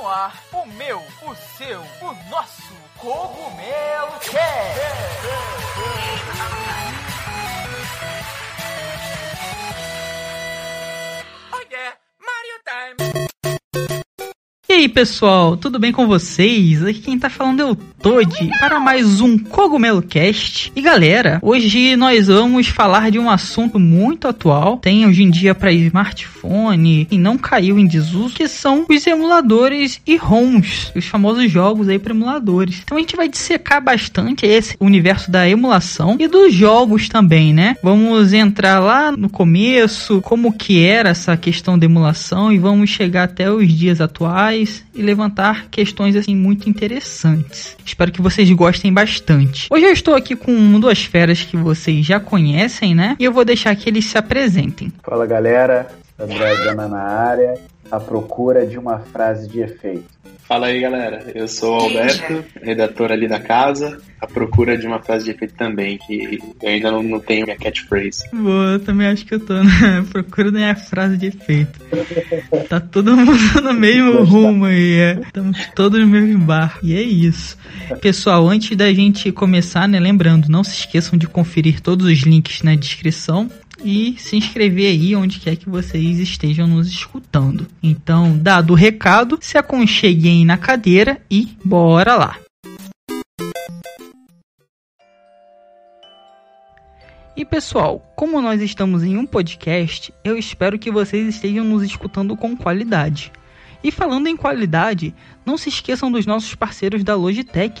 no ar o meu, o seu, o nosso Cogumelo Cast. Aí pessoal, tudo bem com vocês? Aqui quem tá falando é o Toad para mais um Cogumelo Cast. E galera, hoje nós vamos falar de um assunto muito atual, tem hoje em dia para smartphone e não caiu em desuso, que são os emuladores e ROMs, os famosos jogos aí para emuladores. Então a gente vai dissecar bastante esse universo da emulação e dos jogos também, né? Vamos entrar lá no começo, como que era essa questão da emulação e vamos chegar até os dias atuais e levantar questões assim muito interessantes. Espero que vocês gostem bastante. Hoje eu estou aqui com duas feras que vocês já conhecem, né? E eu vou deixar que eles se apresentem. Fala galera, André Gana na área, à procura de uma frase de efeito. Fala aí galera, eu sou o Alberto, redator ali da casa, à procura de uma frase de efeito também, que eu ainda não, não tenho minha catchphrase. Boa, eu também acho que eu tô na procura da minha frase de efeito. Tá todo mundo no mesmo rumo aí, é. Estamos todos no mesmo bar. E é isso. Pessoal, antes da gente começar, né, lembrando, não se esqueçam de conferir todos os links na descrição e se inscrever aí onde quer que vocês estejam nos escutando. Então, dado o recado, se aconcheguem na cadeira e bora lá. E pessoal, como nós estamos em um podcast, eu espero que vocês estejam nos escutando com qualidade. E falando em qualidade, não se esqueçam dos nossos parceiros da Logitech,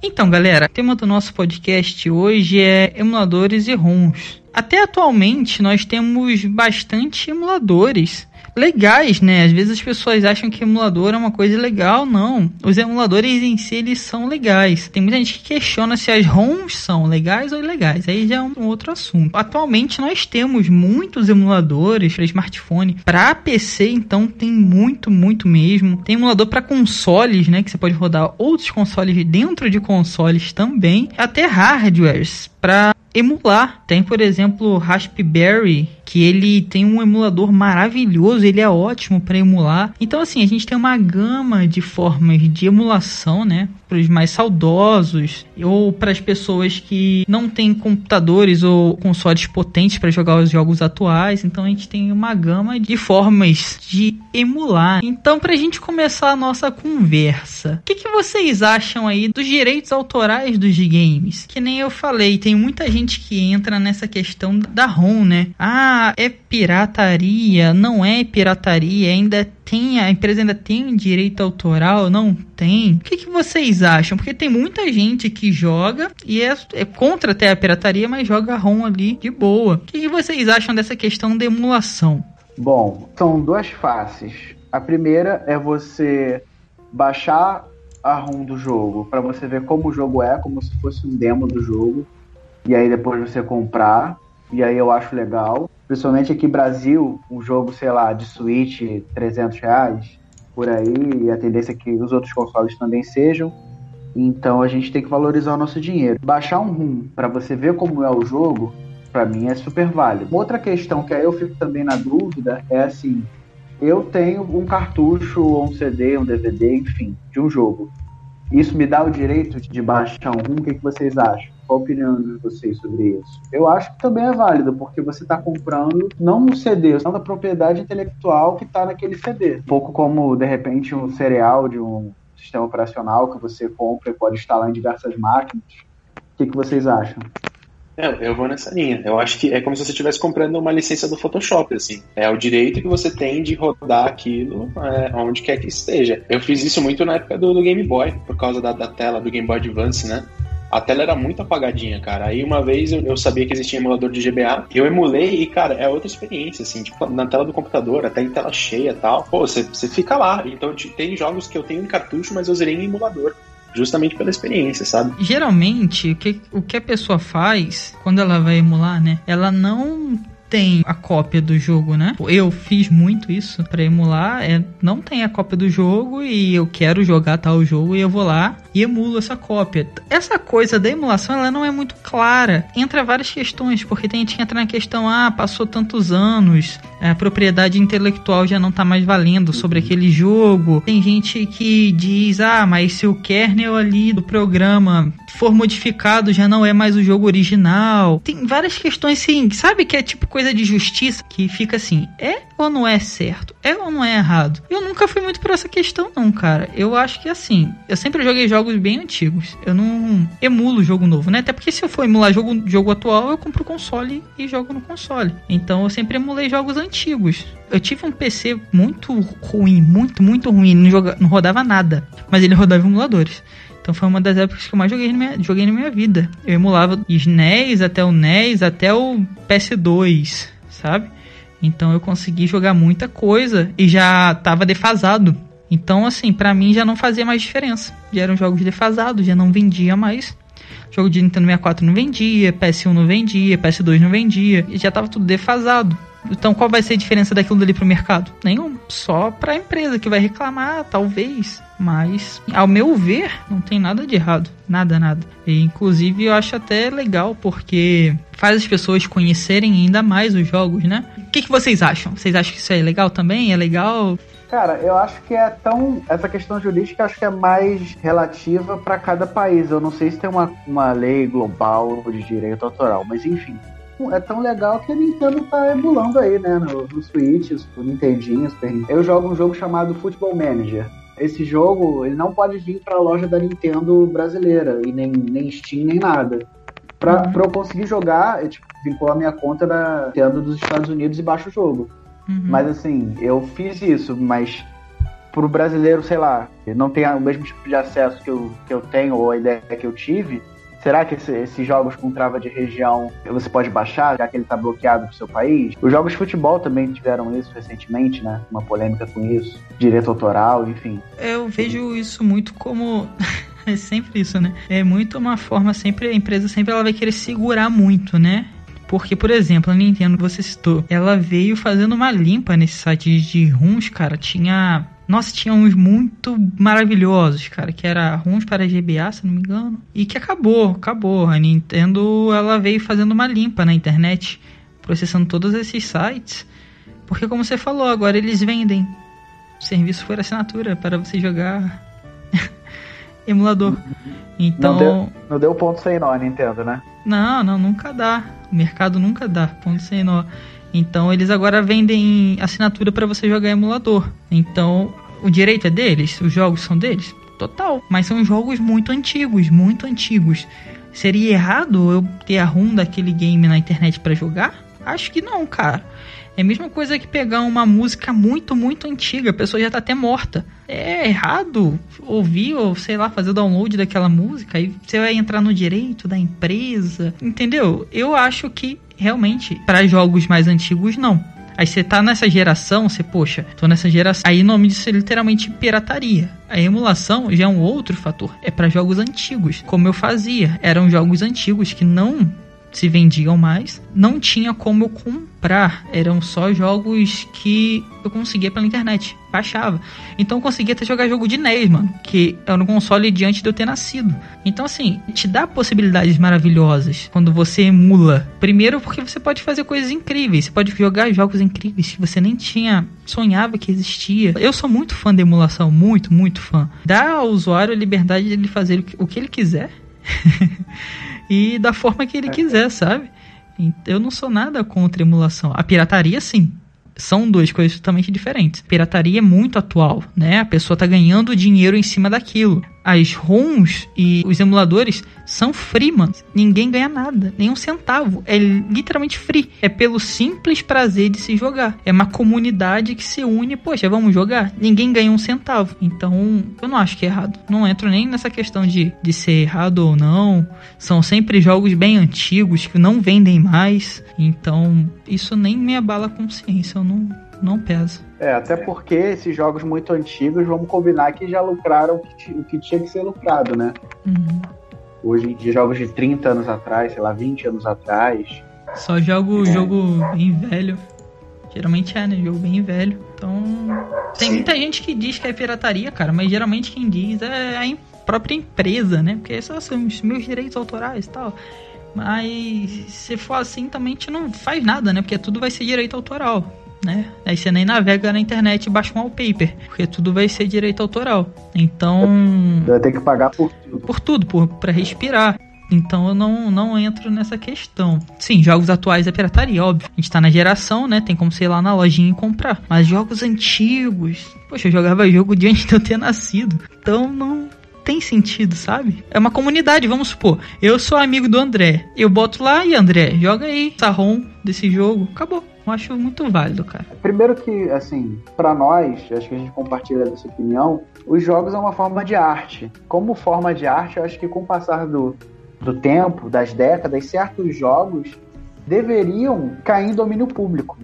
Então, galera, o tema do nosso podcast hoje é emuladores e ROMs. Até atualmente nós temos bastante emuladores legais, né? Às vezes as pessoas acham que emulador é uma coisa legal, não. Os emuladores em si eles são legais. Tem muita gente que questiona se as ROMs são legais ou ilegais. Aí já é um outro assunto. Atualmente nós temos muitos emuladores para smartphone, para PC, então tem muito, muito mesmo. Tem emulador para consoles, né, que você pode rodar outros consoles dentro de consoles também, até hardwares para emular. Tem, por exemplo, Raspberry, que ele tem um emulador maravilhoso, ele é ótimo para emular. Então, assim, a gente tem uma gama de formas de emulação, né? Para os mais saudosos ou para as pessoas que não têm computadores ou consoles potentes para jogar os jogos atuais. Então, a gente tem uma gama de formas de emular. Então, para a gente começar a nossa conversa, o que, que vocês acham aí dos direitos autorais dos games? Que nem eu falei, tem muita gente que entra nessa questão da ROM, né? Ah, é pirataria, não é pirataria, ainda tem, a empresa ainda tem direito autoral, não tem. O que, que vocês acham? Porque tem muita gente que joga e é, é contra até a pirataria, mas joga ROM ali de boa. O que, que vocês acham dessa questão de emulação? Bom, são duas faces. A primeira é você baixar a ROM do jogo para você ver como o jogo é, como se fosse um demo do jogo e aí depois você comprar, e aí eu acho legal. Principalmente aqui no Brasil, um jogo, sei lá, de Switch, 300 reais, por aí, e a tendência é que os outros consoles também sejam. Então a gente tem que valorizar o nosso dinheiro. Baixar um ROM para você ver como é o jogo, para mim é super válido. Outra questão que aí eu fico também na dúvida é assim: eu tenho um cartucho, ou um CD, um DVD, enfim, de um jogo. Isso me dá o direito de baixar um? O que, que vocês acham? Qual a opinião de vocês sobre isso? Eu acho que também é válido, porque você está comprando não um CD, você está propriedade intelectual que está naquele CD. Um pouco como, de repente, um cereal de um sistema operacional que você compra e pode instalar em diversas máquinas. O que, que vocês acham? É, eu vou nessa linha. Eu acho que é como se você estivesse comprando uma licença do Photoshop, assim. É o direito que você tem de rodar aquilo é, onde quer que esteja. Eu fiz isso muito na época do, do Game Boy, por causa da, da tela do Game Boy Advance, né? a tela era muito apagadinha, cara. Aí uma vez eu, eu, sabia que existia emulador de GBA, eu emulei e, cara, é outra experiência, assim, tipo, na tela do computador, até em tela cheia e tal. Pô, você fica lá. Então tem jogos que eu tenho em cartucho, mas eu zerei em emulador. Justamente pela experiência, sabe? Geralmente, o que, o que a pessoa faz quando ela vai emular, né? Ela não tem a cópia do jogo, né? Eu fiz muito isso para emular, é, não tem a cópia do jogo e eu quero jogar tal jogo e eu vou lá e emulo essa cópia. Essa coisa da emulação, ela não é muito clara. Entra várias questões, porque tem gente que entra na questão, ah, passou tantos anos, a propriedade intelectual já não tá mais valendo sobre aquele jogo. Tem gente que diz, ah, mas se o kernel ali do programa for modificado, já não é mais o jogo original. Tem várias questões, assim, sabe que é tipo coisa de justiça que fica assim, é ou não é certo? É ou não é errado? Eu nunca fui muito por essa questão, não, cara. Eu acho que assim, eu sempre joguei jogos bem antigos. Eu não emulo jogo novo, né? Até porque se eu for emular jogo, jogo atual, eu compro console e jogo no console. Então eu sempre emulei jogos antigos. Eu tive um PC muito ruim, muito, muito ruim. Não, joga, não rodava nada. Mas ele rodava emuladores. Então foi uma das épocas que eu mais joguei na minha, joguei na minha vida. Eu emulava SNES até o NES, até o PS2, sabe? Então eu consegui jogar muita coisa e já tava defasado. Então, assim, para mim já não fazia mais diferença. Já eram jogos defasados, já não vendia mais. Jogo de Nintendo 64 não vendia, PS1 não vendia, PS2 não vendia, já tava tudo defasado. Então qual vai ser a diferença daquilo dali pro mercado? Nenhum. Só pra empresa que vai reclamar, talvez. Mas, ao meu ver, não tem nada de errado. Nada, nada. E, inclusive, eu acho até legal, porque faz as pessoas conhecerem ainda mais os jogos, né? O que, que vocês acham? Vocês acham que isso é legal também? É legal? Cara, eu acho que é tão. Essa questão jurídica acho que é mais relativa para cada país. Eu não sei se tem uma, uma lei global de direito autoral, mas enfim é tão legal que a Nintendo tá emulando aí, né? No, no Switch, no Nintendinho, Super Nintendo. Eu jogo um jogo chamado Football Manager. Esse jogo, ele não pode vir para a loja da Nintendo brasileira, e nem, nem Steam, nem nada. Pra, uhum. pra eu conseguir jogar, eu tipo, vinculo a minha conta da Nintendo dos Estados Unidos e baixo o jogo. Uhum. Mas assim, eu fiz isso, mas pro brasileiro, sei lá, não tem o mesmo tipo de acesso que eu, que eu tenho ou a ideia que eu tive, Será que esse, esses jogos com trava de região você pode baixar, já que ele está bloqueado pro seu país? Os jogos de futebol também tiveram isso recentemente, né? Uma polêmica com isso, direito autoral, enfim. Eu vejo isso muito como é sempre isso, né? É muito uma forma sempre a empresa sempre ela vai querer segurar muito, né? Porque, por exemplo, a Nintendo que você citou, ela veio fazendo uma limpa nesse site de runs, cara. Tinha nossa, tinha uns muito maravilhosos, cara, que era ruins para GBA, se não me engano, e que acabou, acabou. A Nintendo, ela veio fazendo uma limpa na internet, processando todos esses sites, porque como você falou, agora eles vendem serviço por assinatura para você jogar emulador. Então, não deu, não deu ponto sem nó, Nintendo, né? Não, não, nunca dá. O mercado nunca dá ponto sem nó. Então eles agora vendem assinatura para você jogar emulador. Então o direito é deles, os jogos são deles, total. Mas são jogos muito antigos, muito antigos. Seria errado eu ter a ROM daquele game na internet para jogar? Acho que não, cara. É a mesma coisa que pegar uma música muito, muito antiga, a pessoa já tá até morta. É errado ouvir ou, sei lá, fazer o download daquela música, aí você vai entrar no direito da empresa, entendeu? Eu acho que realmente, para jogos mais antigos, não. Aí você tá nessa geração, você, poxa, tô nessa geração. Aí o nome disso é literalmente pirataria. A emulação já é um outro fator. É para jogos antigos, como eu fazia. Eram jogos antigos que não se vendiam mais. Não tinha como eu comprar, eram só jogos que eu conseguia pela internet, baixava. Então eu conseguia até jogar jogo de NES, mano, que era um console diante de eu ter nascido. Então assim, te dá possibilidades maravilhosas quando você emula. Primeiro porque você pode fazer coisas incríveis, você pode jogar jogos incríveis que você nem tinha sonhava que existia. Eu sou muito fã da emulação, muito, muito fã. Dá ao usuário a liberdade de ele fazer o que ele quiser. e da forma que ele é. quiser, sabe? Eu não sou nada contra emulação. A pirataria, sim. São duas coisas totalmente diferentes. Pirataria é muito atual, né? A pessoa tá ganhando dinheiro em cima daquilo as ROMs e os emuladores são free, mano. Ninguém ganha nada, nem um centavo. É literalmente free. É pelo simples prazer de se jogar. É uma comunidade que se une, poxa, vamos jogar? Ninguém ganha um centavo. Então, eu não acho que é errado. Não entro nem nessa questão de, de ser errado ou não. São sempre jogos bem antigos que não vendem mais. Então, isso nem me abala a consciência. Eu não, não pesa. É, até porque esses jogos muito antigos, vamos combinar que já lucraram o que, o que tinha que ser lucrado, né? Uhum. Hoje, de jogos de 30 anos atrás, sei lá, 20 anos atrás. Só jogo, É. jogo bem velho. Geralmente é, né? Jogo bem velho. Então. Tem Sim. muita gente que diz que é pirataria, cara, mas geralmente quem diz é a própria empresa, né? Porque esses são os meus direitos autorais e tal. Mas se for assim, também a gente não faz nada, né? Porque tudo vai ser direito autoral, né? Aí você nem navega na internet e baixa um wallpaper, porque tudo vai ser direito autoral. Então, vai ter que pagar por tudo. por tudo, por para respirar. Então eu não, não entro nessa questão. Sim, jogos atuais é pirataria, óbvio. A gente tá na geração, né? Tem como sei lá na lojinha e comprar. Mas jogos antigos. Poxa, eu jogava jogo de antes de eu ter nascido. Então não tem sentido, sabe? É uma comunidade, vamos supor. Eu sou amigo do André. Eu boto lá e André, joga aí, sarrom desse jogo. Acabou. Eu acho muito válido, cara. Primeiro que, assim, pra nós, acho que a gente compartilha dessa opinião, os jogos é uma forma de arte. Como forma de arte, eu acho que com o passar do, do tempo, das décadas, certos jogos deveriam cair em domínio público.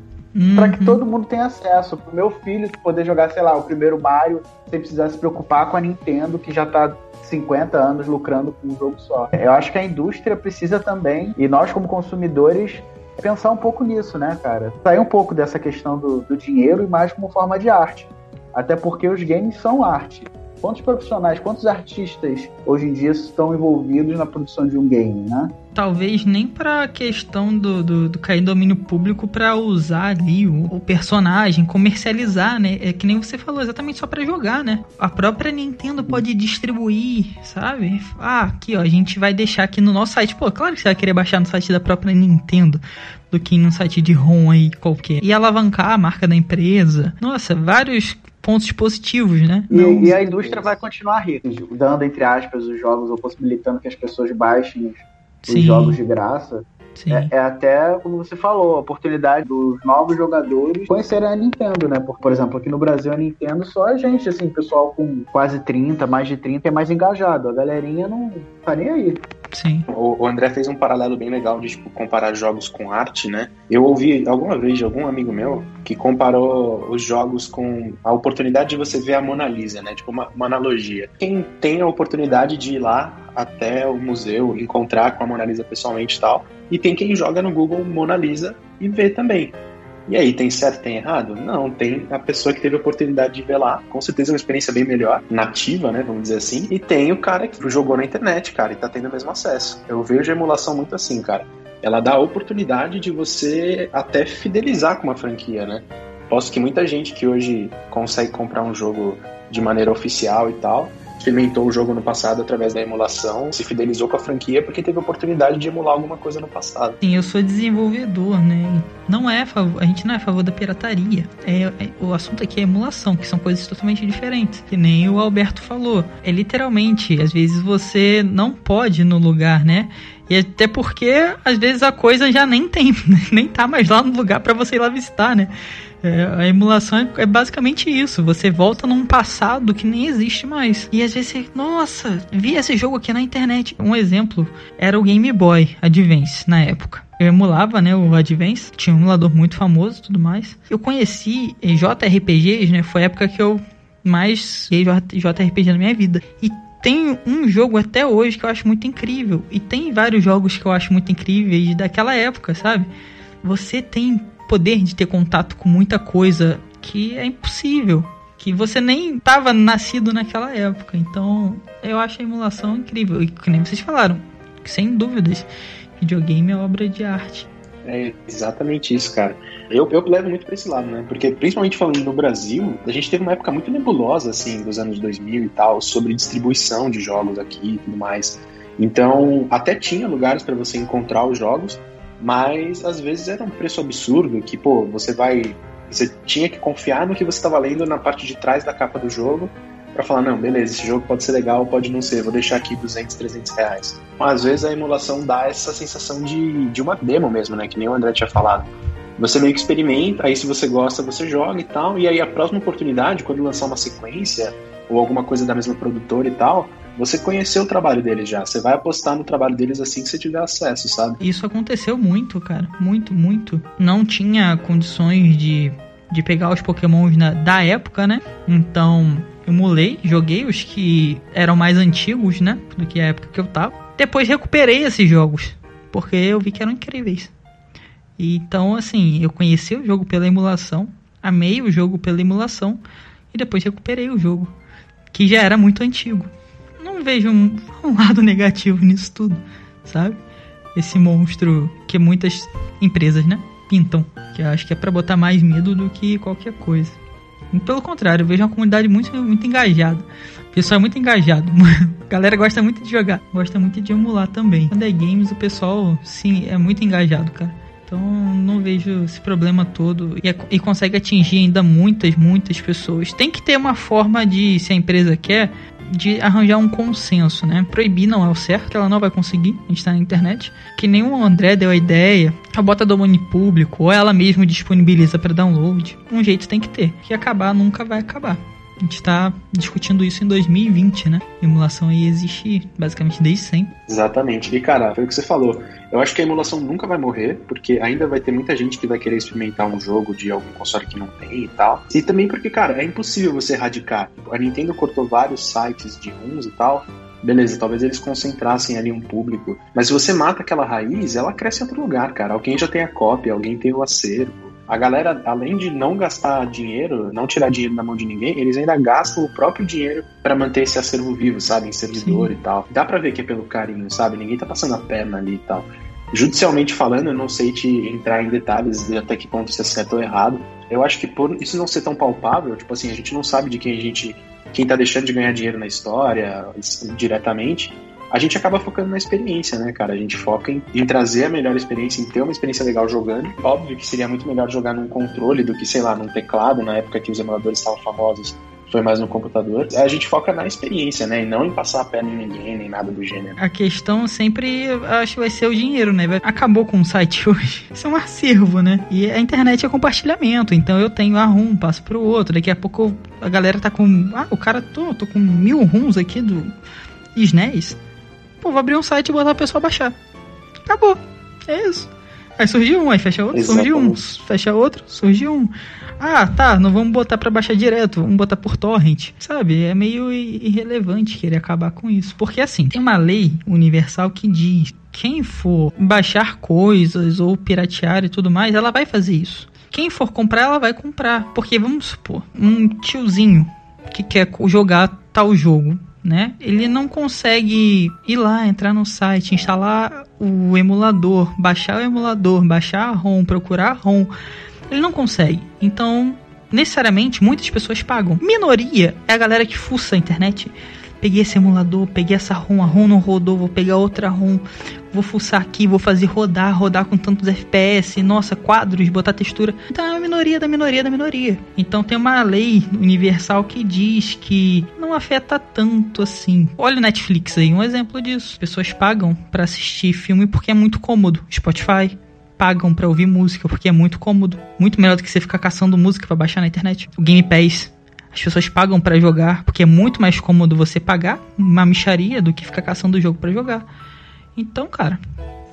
Pra que Uhum. todo mundo tenha acesso. Pro meu filho poder jogar, sei lá, o primeiro Mario sem precisar se preocupar com a Nintendo, que já tá 50 anos lucrando com um jogo só. Eu acho que a indústria precisa também, e nós como consumidores, pensar um pouco nisso, né, cara? Sair um pouco dessa questão do, do dinheiro e mais como forma de arte. Até porque os games são arte. Quantos profissionais, quantos artistas hoje em dia estão envolvidos na produção de um game, né? talvez nem pra questão do, do, do cair domínio público pra usar ali o, o personagem, comercializar, né? É que nem você falou, exatamente só pra jogar, né? A própria Nintendo pode distribuir, sabe? Ah, aqui ó, a gente vai deixar aqui no nosso site. Pô, claro que você vai querer baixar no site da própria Nintendo do que num site de ROM aí qualquer. E alavancar a marca da empresa. Nossa, vários pontos positivos, né? E, e a indústria vai continuar rica, dando, entre aspas, os jogos ou possibilitando que as pessoas baixem os, os Sim. jogos de graça. É, é até, como você falou, a oportunidade dos novos jogadores conhecerem a Nintendo, né? Por, por exemplo, aqui no Brasil a Nintendo só a gente, assim, pessoal com quase 30, mais de 30 é mais engajado. A galerinha não tá nem aí. Sim. O, o André fez um paralelo bem legal de tipo, comparar jogos com arte, né? Eu ouvi alguma vez de algum amigo meu que comparou os jogos com a oportunidade de você ver a Mona Lisa, né? Tipo, uma, uma analogia. Quem tem a oportunidade de ir lá até o museu, encontrar com a Mona Lisa pessoalmente e tal, e tem quem joga no Google Mona Lisa e vê também. E aí, tem certo, tem errado? Não, tem a pessoa que teve a oportunidade de ver lá, com certeza é uma experiência bem melhor, nativa, né, vamos dizer assim, e tem o cara que jogou na internet, cara, e tá tendo o mesmo acesso. Eu vejo a emulação muito assim, cara. Ela dá a oportunidade de você até fidelizar com uma franquia, né? Posso que muita gente que hoje consegue comprar um jogo de maneira oficial e tal, experimentou o jogo no passado através da emulação, se fidelizou com a franquia porque teve a oportunidade de emular alguma coisa no passado. Sim, eu sou desenvolvedor, né? Não é a, gente não é a favor da pirataria. É, é- o assunto aqui é emulação, que são coisas totalmente diferentes. Que nem o Alberto falou. É literalmente, às vezes você não pode ir no lugar, né? E até porque às vezes a coisa já nem tem, nem tá mais lá no lugar pra você ir lá visitar, né? É, a emulação é, é basicamente isso. Você volta num passado que nem existe mais. E às vezes você, nossa, vi esse jogo aqui na internet. Um exemplo era o Game Boy Advance na época. Eu emulava, né, o Advance, tinha um emulador muito famoso e tudo mais. Eu conheci JRPGs, né, foi a época que eu mais JRPG na minha vida. E tem um jogo até hoje que eu acho muito incrível. E tem vários jogos que eu acho muito incríveis daquela época, sabe? Você tem poder de ter contato com muita coisa que é impossível. Que você nem estava nascido naquela época. Então, eu acho a emulação incrível. E que nem vocês falaram, sem dúvidas, videogame é obra de arte. É exatamente isso, cara. Eu, eu levo muito pra esse lado, né? Porque, principalmente falando no Brasil, a gente teve uma época muito nebulosa, assim, dos anos 2000 e tal, sobre distribuição de jogos aqui e tudo mais. Então, até tinha lugares para você encontrar os jogos, mas às vezes era um preço absurdo que, pô, você vai. Você tinha que confiar no que você estava lendo na parte de trás da capa do jogo para falar, não, beleza, esse jogo pode ser legal, pode não ser, vou deixar aqui 200, 300 reais. Mas às vezes a emulação dá essa sensação de, de uma demo mesmo, né? Que nem o André tinha falado. Você meio que experimenta, aí se você gosta, você joga e tal, e aí a próxima oportunidade, quando lançar uma sequência ou alguma coisa da mesma produtora e tal, você conheceu o trabalho deles já. Você vai apostar no trabalho deles assim que você tiver acesso, sabe? Isso aconteceu muito, cara. Muito, muito. Não tinha condições de de pegar os pokémons na, da época, né? Então, emulei, joguei os que eram mais antigos, né? Do que a época que eu tava. Depois recuperei esses jogos, porque eu vi que eram incríveis. Então, assim, eu conheci o jogo pela emulação, amei o jogo pela emulação e depois recuperei o jogo, que já era muito antigo. Não vejo um, um lado negativo nisso tudo, sabe? Esse monstro que muitas empresas, né, pintam, que acho que é para botar mais medo do que qualquer coisa. Pelo contrário, eu vejo uma comunidade muito, muito engajada. O pessoal é muito engajado. A galera gosta muito de jogar, gosta muito de emular também. Quando é games, o pessoal, sim, é muito engajado, cara. Então não vejo esse problema todo e, e, consegue atingir ainda muitas, muitas pessoas. Tem que ter uma forma de, se a empresa quer, de arranjar um consenso, né? Proibir não é o certo, ela não vai conseguir, a gente tá na internet. Que nem o André deu a ideia, a bota domínio público, ou ela mesmo disponibiliza para download. Um jeito tem que ter, que acabar nunca vai acabar. A gente está discutindo isso em 2020, né? Emulação aí existe basicamente desde sempre. Exatamente. E cara, foi o que você falou. Eu acho que a emulação nunca vai morrer, porque ainda vai ter muita gente que vai querer experimentar um jogo de algum console que não tem e tal. E também porque, cara, é impossível você erradicar. A Nintendo cortou vários sites de ROMs e tal. Beleza, talvez eles concentrassem ali um público. Mas se você mata aquela raiz, ela cresce em outro lugar, cara. Alguém já tem a cópia, alguém tem o acervo a galera, além de não gastar dinheiro, não tirar dinheiro da mão de ninguém, eles ainda gastam o próprio dinheiro para manter esse acervo vivo, sabe? Em servidor Sim. e tal. Dá pra ver que é pelo carinho, sabe? Ninguém tá passando a perna ali e tal. Judicialmente falando, eu não sei te entrar em detalhes de até que ponto isso é certo ou errado. Eu acho que por isso não ser tão palpável, tipo assim, a gente não sabe de quem a gente. quem tá deixando de ganhar dinheiro na história diretamente a gente acaba focando na experiência, né, cara? A gente foca em, em, trazer a melhor experiência, em ter uma experiência legal jogando. Óbvio que seria muito melhor jogar num controle do que, sei lá, num teclado, na época que os emuladores estavam famosos. Foi mais no computador. A gente foca na experiência, né? E não em passar a perna em ninguém, nem nada do gênero. A questão sempre, acho vai ser o dinheiro, né? Acabou com o site hoje. Isso é um acervo, né? E a internet é compartilhamento. Então eu tenho a RUM, passo pro outro. Daqui a pouco a galera tá com. Ah, o cara, tô, tô com mil RUMs aqui do SNES pô, vou abrir um site e botar a pessoa baixar. Acabou. É isso. Aí surgiu um, aí fecha outro, Exatamente. surgiu um, fecha outro, surgiu um. Ah, tá, não vamos botar para baixar direto, vamos botar por torrent. Sabe? É meio irrelevante querer acabar com isso. Porque assim, tem uma lei universal que diz: quem for baixar coisas ou piratear e tudo mais, ela vai fazer isso. Quem for comprar, ela vai comprar. Porque vamos supor, um tiozinho que quer jogar tal jogo né? Ele não consegue ir lá, entrar no site, instalar o emulador, baixar o emulador, baixar a ROM, procurar a ROM. Ele não consegue. Então, necessariamente, muitas pessoas pagam. Minoria é a galera que fuça a internet peguei esse emulador, peguei essa ROM, a ROM não rodou, vou pegar outra ROM, vou fuçar aqui, vou fazer rodar, rodar com tantos FPS, nossa, quadros, botar textura. Então é a minoria da minoria da minoria. Então tem uma lei universal que diz que não afeta tanto assim. Olha o Netflix aí, um exemplo disso. As pessoas pagam para assistir filme porque é muito cômodo. Spotify, pagam para ouvir música porque é muito cômodo, muito melhor do que você ficar caçando música para baixar na internet. O Game Pass as pessoas pagam para jogar, porque é muito mais cômodo você pagar uma micharia do que ficar caçando o jogo para jogar. Então, cara,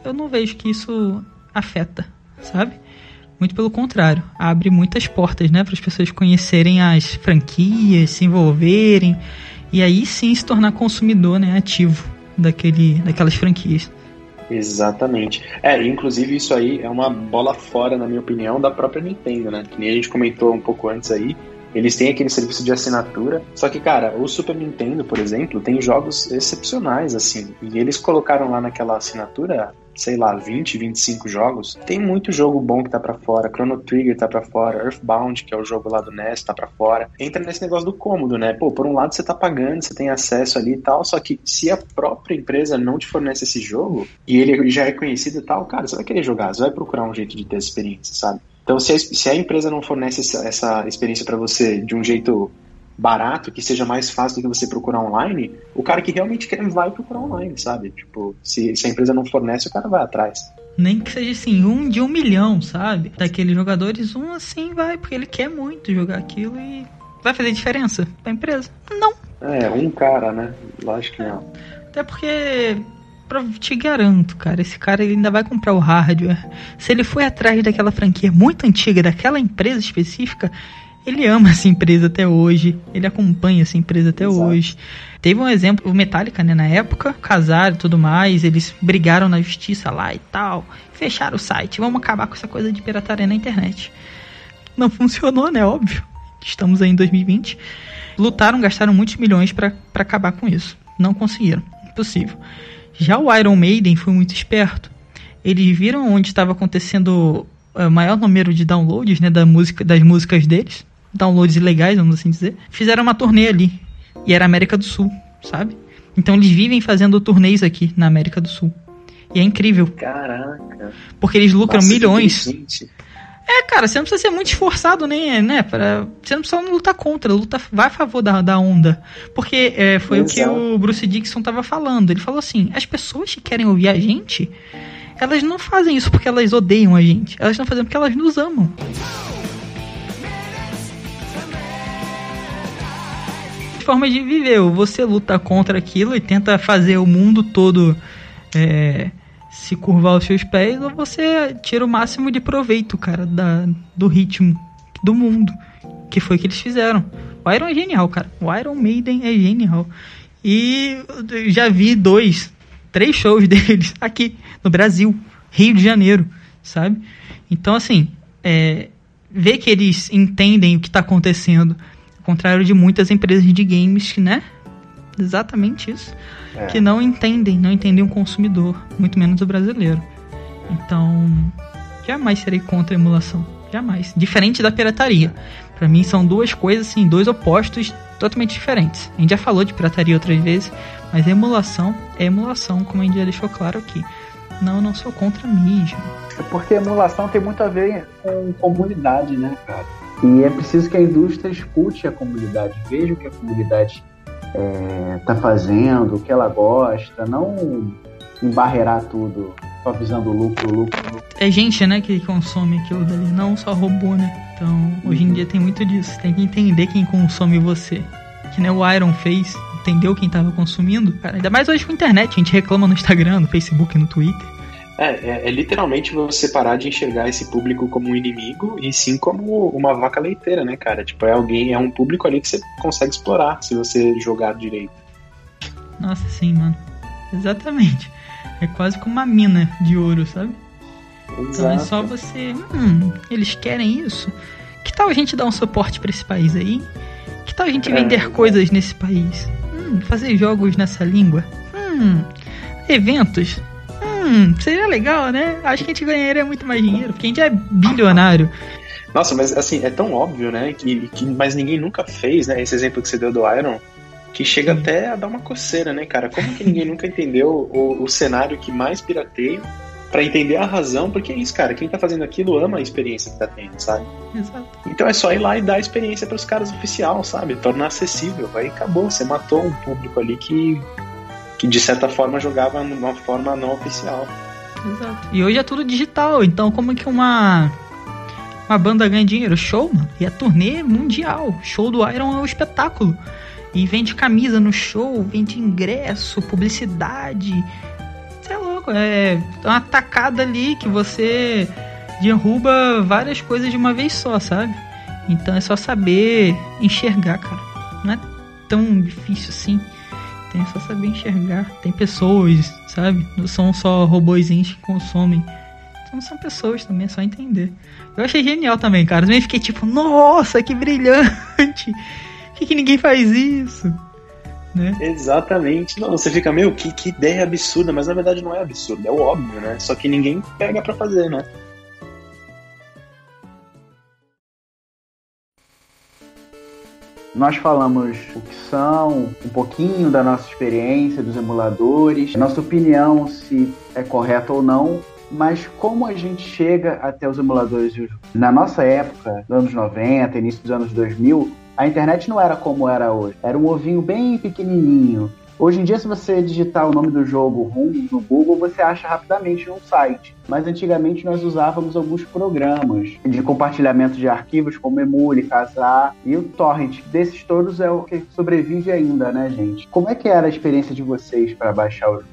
eu não vejo que isso afeta, sabe? Muito pelo contrário, abre muitas portas, né, para as pessoas conhecerem as franquias, se envolverem e aí sim se tornar consumidor, né, ativo daquele, daquelas franquias. Exatamente. É, inclusive isso aí é uma bola fora, na minha opinião, da própria Nintendo, né? Que nem a gente comentou um pouco antes aí. Eles têm aquele serviço de assinatura. Só que, cara, o Super Nintendo, por exemplo, tem jogos excepcionais, assim. E eles colocaram lá naquela assinatura, sei lá, 20, 25 jogos. Tem muito jogo bom que tá para fora. Chrono Trigger tá para fora. Earthbound, que é o jogo lá do NES, tá para fora. Entra nesse negócio do cômodo, né? Pô, por um lado você tá pagando, você tem acesso ali e tal. Só que se a própria empresa não te fornece esse jogo e ele já é conhecido e tal, cara, você vai querer jogar. Você vai procurar um jeito de ter experiência, sabe? Então, se a, se a empresa não fornece essa, essa experiência para você de um jeito barato, que seja mais fácil do que você procurar online, o cara que realmente quer vai procurar online, sabe? Tipo, se, se a empresa não fornece, o cara vai atrás. Nem que seja assim, um de um milhão, sabe? Daqueles jogadores, um assim vai, porque ele quer muito jogar aquilo e vai fazer diferença pra empresa? Não. É, um cara, né? Lógico que não. Até porque te garanto, cara, esse cara ele ainda vai comprar o hardware. Se ele foi atrás daquela franquia muito antiga, daquela empresa específica, ele ama essa empresa até hoje, ele acompanha essa empresa até Exato. hoje. Teve um exemplo, o Metallica, né, na época, casaram e tudo mais, eles brigaram na justiça lá e tal, fecharam o site, vamos acabar com essa coisa de pirataria na internet. Não funcionou, né, óbvio. Estamos aí em 2020. Lutaram, gastaram muitos milhões para acabar com isso. Não conseguiram, impossível. Já o Iron Maiden foi muito esperto. Eles viram onde estava acontecendo o maior número de downloads, né, da música, das músicas deles downloads ilegais, vamos assim dizer, fizeram uma turnê ali. E era América do Sul, sabe? Então eles vivem fazendo turnês aqui na América do Sul. E é incrível. Caraca. Porque eles lucram Nossa, milhões. É, cara, você não precisa ser muito esforçado, nem, né? Pra, você não precisa lutar contra, luta, vai a favor da, da onda. Porque é, foi Exato. o que o Bruce Dixon tava falando. Ele falou assim: as pessoas que querem ouvir a gente, elas não fazem isso porque elas odeiam a gente. Elas estão fazendo porque elas nos amam. formas de viver. Ou você luta contra aquilo e tenta fazer o mundo todo é, se curvar aos seus pés, ou você tira o máximo de proveito, cara, da, do ritmo do mundo. Que foi o que eles fizeram. O Iron é genial, cara. O Iron Maiden é genial. E já vi dois, três shows deles aqui no Brasil, Rio de Janeiro, sabe? Então, assim, é, ver que eles entendem o que está acontecendo ao contrário de muitas empresas de games né? Exatamente isso. É. Que não entendem, não entendem o consumidor, muito menos o brasileiro. Então, jamais serei contra a emulação. Jamais. Diferente da pirataria. Para mim são duas coisas, assim, dois opostos totalmente diferentes. A gente já falou de pirataria outras vezes, mas emulação é emulação, como a gente já deixou claro aqui. Não, não sou contra mesmo. É porque emulação tem muito a ver com comunidade, né, cara? E é preciso que a indústria escute a comunidade, veja o que a comunidade está é, tá fazendo, o que ela gosta, não embarrear tudo só visando lucro, lucro, lucro. É gente, né, que consome aquilo dali, não só robô, né? Então, hoje em dia tem muito disso. Tem que entender quem consome você. Que nem o Iron fez, entendeu quem estava consumindo. Cara, ainda mais hoje com a internet, a gente reclama no Instagram, no Facebook, no Twitter. É, é, é, literalmente você parar de enxergar esse público como um inimigo e sim como uma vaca leiteira, né, cara? Tipo, é alguém, é um público ali que você consegue explorar se você jogar direito. Nossa, sim, mano. Exatamente. É quase como uma mina de ouro, sabe? Exato. Então é só você. Hum, eles querem isso. Que tal a gente dar um suporte para esse país aí? Que tal a gente é, vender é, coisas nesse país? Hum, fazer jogos nessa língua? Hum, eventos hum, seria legal, né? Acho que a gente ganharia muito mais dinheiro, porque a gente é bilionário. Nossa, mas assim, é tão óbvio, né? Que, que, mas ninguém nunca fez, né? Esse exemplo que você deu do Iron, que chega até a dar uma coceira, né, cara? Como que ninguém nunca entendeu o, o cenário que mais pirateia para entender a razão, porque é isso, cara. Quem tá fazendo aquilo ama a experiência que tá tendo, sabe? Exato. Então é só ir lá e dar a experiência para os caras oficial, sabe? Tornar acessível. Aí acabou, você matou um público ali que que de certa forma jogava de uma forma não oficial. Exato. E hoje é tudo digital, então como que uma uma banda ganha dinheiro? Show, mano. E a turnê mundial. Show do Iron é um espetáculo. E vende camisa no show, vende ingresso, publicidade. É louco, é uma tacada ali que você derruba várias coisas de uma vez só, sabe? Então é só saber enxergar, cara. Não é tão difícil assim. Tem só saber enxergar. Tem pessoas, sabe? Não são só robôzinhos que consomem. Então são pessoas também, é só entender. Eu achei genial também, cara. Eu fiquei tipo, nossa, que brilhante! Por que, que ninguém faz isso? Né? Exatamente. Não, você fica, meu, que, que ideia absurda, mas na verdade não é absurdo, é o óbvio, né? Só que ninguém pega para fazer, né? Nós falamos o que são, um pouquinho da nossa experiência dos emuladores, nossa opinião se é correta ou não, mas como a gente chega até os emuladores na nossa época, nos anos 90, início dos anos 2000, a internet não era como era hoje. Era um ovinho bem pequenininho. Hoje em dia, se você digitar o nome do jogo RUM no Google, você acha rapidamente um site. Mas antigamente nós usávamos alguns programas de compartilhamento de arquivos, como Emule, Casar e o Torrent. Desses todos é o que sobrevive ainda, né, gente? Como é que era a experiência de vocês para baixar os,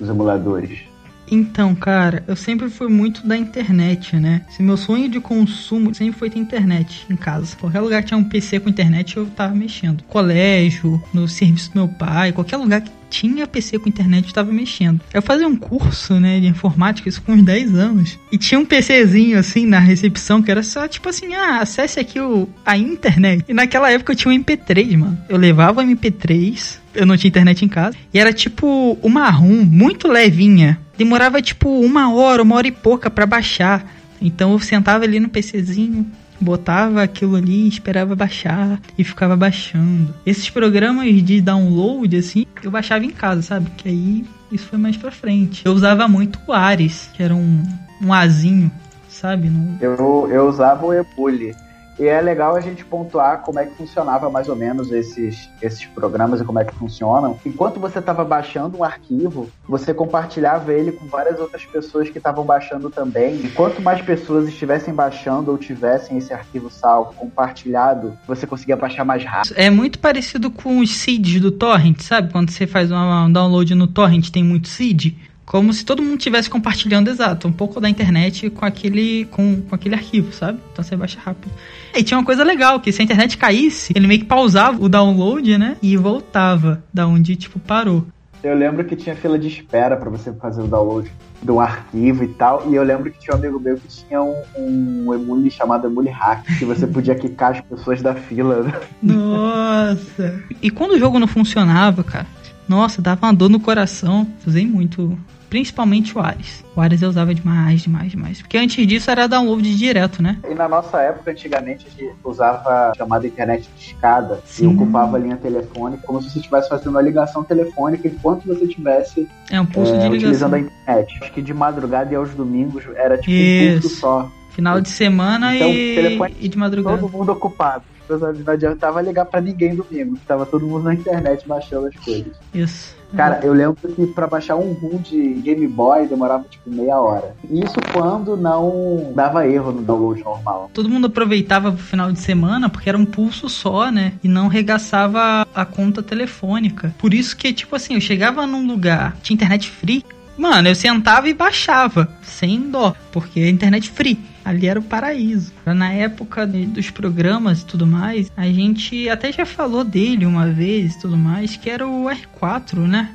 os emuladores? Então, cara, eu sempre fui muito da internet, né? Se meu sonho de consumo sempre foi ter internet em casa. Qualquer lugar que tinha um PC com internet, eu tava mexendo. Colégio, no serviço do meu pai, qualquer lugar que tinha PC com internet, eu tava mexendo. Eu fazia um curso, né, de informática, isso com uns 10 anos. E tinha um PCzinho, assim, na recepção, que era só, tipo assim, ah, acesse aqui o, a internet. E naquela época eu tinha um MP3, mano. Eu levava o MP3, eu não tinha internet em casa. E era tipo uma ROM muito levinha. Demorava tipo uma hora, uma hora e pouca para baixar. Então eu sentava ali no PCzinho, botava aquilo ali, esperava baixar e ficava baixando. Esses programas de download, assim, eu baixava em casa, sabe? Que aí isso foi mais pra frente. Eu usava muito o Ares, que era um, um Azinho, sabe? No... Eu, eu usava o Ebule. E é legal a gente pontuar como é que funcionava mais ou menos esses, esses programas e como é que funcionam. Enquanto você estava baixando um arquivo, você compartilhava ele com várias outras pessoas que estavam baixando também. E quanto mais pessoas estivessem baixando ou tivessem esse arquivo salvo compartilhado, você conseguia baixar mais rápido. É muito parecido com os seeds do torrent, sabe? Quando você faz um download no torrent, tem muito seed como se todo mundo estivesse compartilhando exato um pouco da internet com aquele com, com aquele arquivo, sabe? Então você baixa rápido. E tinha uma coisa legal, que se a internet caísse, ele meio que pausava o download, né? E voltava da onde tipo parou. Eu lembro que tinha fila de espera para você fazer o download do arquivo e tal. E eu lembro que tinha um amigo meu que tinha um, um emule chamado Emule Hack, que você podia quicar as pessoas da fila. Né? Nossa! E quando o jogo não funcionava, cara, nossa, dava uma dor no coração. Usei muito principalmente o Ares. O Ares eu usava demais, demais, demais. Porque antes disso era download direto, né? E na nossa época, antigamente, a gente usava chamada internet de escada Sim. e ocupava a linha telefônica como se você estivesse fazendo uma ligação telefônica enquanto você estivesse é um pulso é, de utilizando a internet. Acho que de madrugada e aos domingos era tipo Isso. um pulso só. Final de semana então, e, e de madrugada. Todo mundo ocupado não adiantava ligar para ninguém domingo. Tava todo mundo na internet baixando as coisas. Isso. Cara, eu lembro que para baixar um ROM de Game Boy demorava tipo meia hora. Isso quando não dava erro no download normal. Todo mundo aproveitava pro final de semana porque era um pulso só, né? E não regaçava a conta telefônica. Por isso que, tipo assim, eu chegava num lugar, tinha internet free. Mano, eu sentava e baixava, sem dó, porque é internet free ali era o paraíso. Na época dos programas e tudo mais, a gente até já falou dele uma vez e tudo mais, que era o R4, né?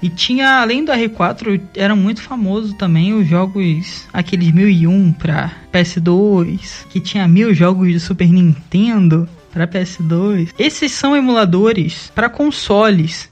E tinha, além do R4, era muito famoso também os jogos, aqueles 1001 para PS2, que tinha mil jogos de Super Nintendo para PS2. Esses são emuladores para consoles.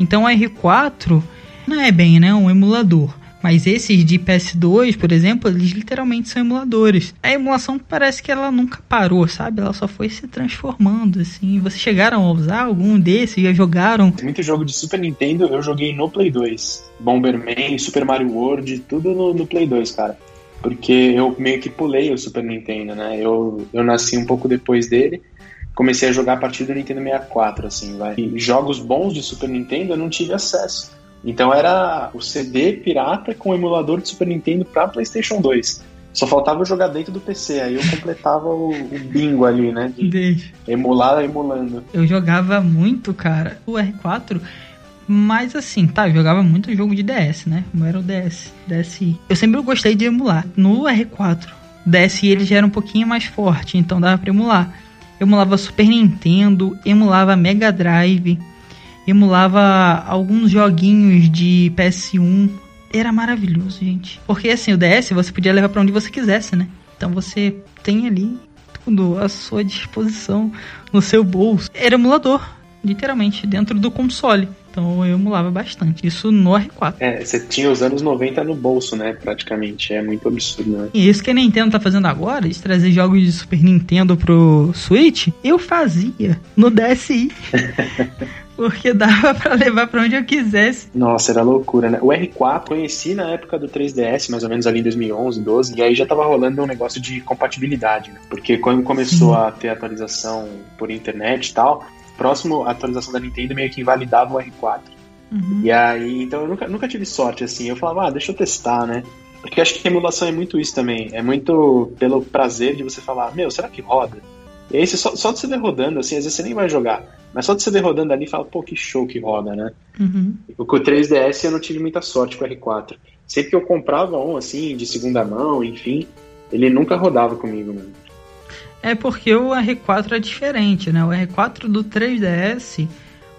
Então o R4 não é bem, né, um emulador mas esses de PS2, por exemplo, eles literalmente são emuladores. A emulação parece que ela nunca parou, sabe? Ela só foi se transformando, assim. Vocês chegaram a usar algum desses? Já jogaram? Muito jogo de Super Nintendo eu joguei no Play 2. Bomberman, Super Mario World, tudo no, no Play 2, cara. Porque eu meio que pulei o Super Nintendo, né? Eu, eu nasci um pouco depois dele comecei a jogar a partir do Nintendo 64, assim, vai. E jogos bons de Super Nintendo eu não tive acesso. Então era o CD pirata com o emulador de Super Nintendo para PlayStation 2. Só faltava jogar dentro do PC, aí eu completava o, o bingo ali, né? De Deixa. emular emulando. Eu jogava muito, cara, o R4, mas assim, tá, eu jogava muito jogo de DS, né? Como era o DS, DSi. Eu sempre gostei de emular. No R4, DSi ele já era um pouquinho mais forte, então dava pra emular. Eu emulava Super Nintendo, emulava Mega Drive, emulava alguns joguinhos de PS1. Era maravilhoso, gente. Porque assim, o DS você podia levar para onde você quisesse, né? Então você tem ali tudo à sua disposição no seu bolso. Era emulador, literalmente, dentro do console. Então eu emulava bastante. Isso no R4. É, você tinha os anos 90 no bolso, né? Praticamente. É muito absurdo, né? E isso que a Nintendo tá fazendo agora, de trazer jogos de Super Nintendo pro Switch, eu fazia no DSi. porque dava para levar para onde eu quisesse. Nossa, era loucura, né? O R4 conheci na época do 3DS, mais ou menos ali em 2011, 12, e aí já tava rolando um negócio de compatibilidade, né? Porque quando começou Sim. a ter atualização por internet e tal, próximo atualização da Nintendo meio que invalidava o R4. Uhum. E aí, então eu nunca, nunca tive sorte assim. Eu falava, ah, deixa eu testar, né? Porque acho que a emulação é muito isso também. É muito pelo prazer de você falar, meu, será que roda? E aí, você, só, só de você ver rodando, assim, às vezes você nem vai jogar. Mas só de você ver rodando ali, fala, pô, que show que roda, né? Uhum. Com o 3DS eu não tive muita sorte com o R4. Sempre que eu comprava um, assim, de segunda mão, enfim, ele nunca rodava comigo, mano. É porque o R4 é diferente, né? O R4 do 3DS,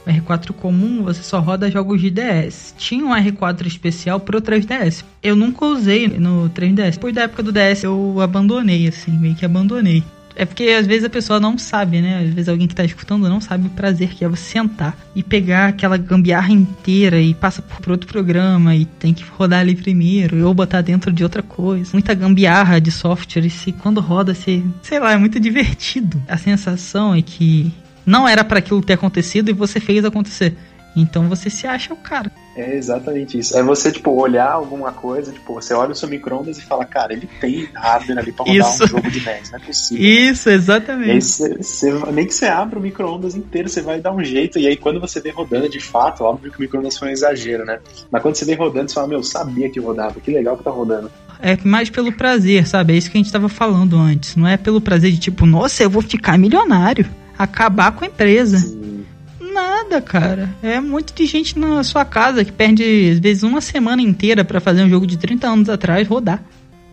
o R4 comum, você só roda jogos de DS. Tinha um R4 especial pro 3DS. Eu nunca usei no 3DS. Depois da época do DS eu abandonei, assim, meio que abandonei. É porque às vezes a pessoa não sabe, né? Às vezes alguém que tá escutando não sabe o prazer que é você sentar e pegar aquela gambiarra inteira e passa por outro programa e tem que rodar ali primeiro ou botar dentro de outra coisa. Muita gambiarra de software e se quando roda, se, sei lá, é muito divertido. A sensação é que não era para aquilo ter acontecido e você fez acontecer. Então você se acha o cara. É exatamente isso. É você, tipo, olhar alguma coisa, tipo, você olha o seu micro-ondas e fala, cara, ele tem hardware ali pra rodar Isso. um jogo de NES, não é possível. Isso, aí, exatamente. você, você- nem que você abra o micro-ondas inteiro, você vai dar um jeito. E aí, quando você vê rodando de fato, óbvio que o micro-ondas foi um exagero, né? Mas quando você vê rodando, você fala, meu, sabia que rodava, que legal que tá rodando. É mais pelo prazer, sabe? É isso que a gente tava falando antes. Não é pelo prazer de tipo, nossa, eu vou ficar milionário. Acabar com a empresa. Assim, Nada, cara. É muito de gente na sua casa que perde, às vezes, uma semana inteira pra fazer um jogo de 30 anos atrás rodar.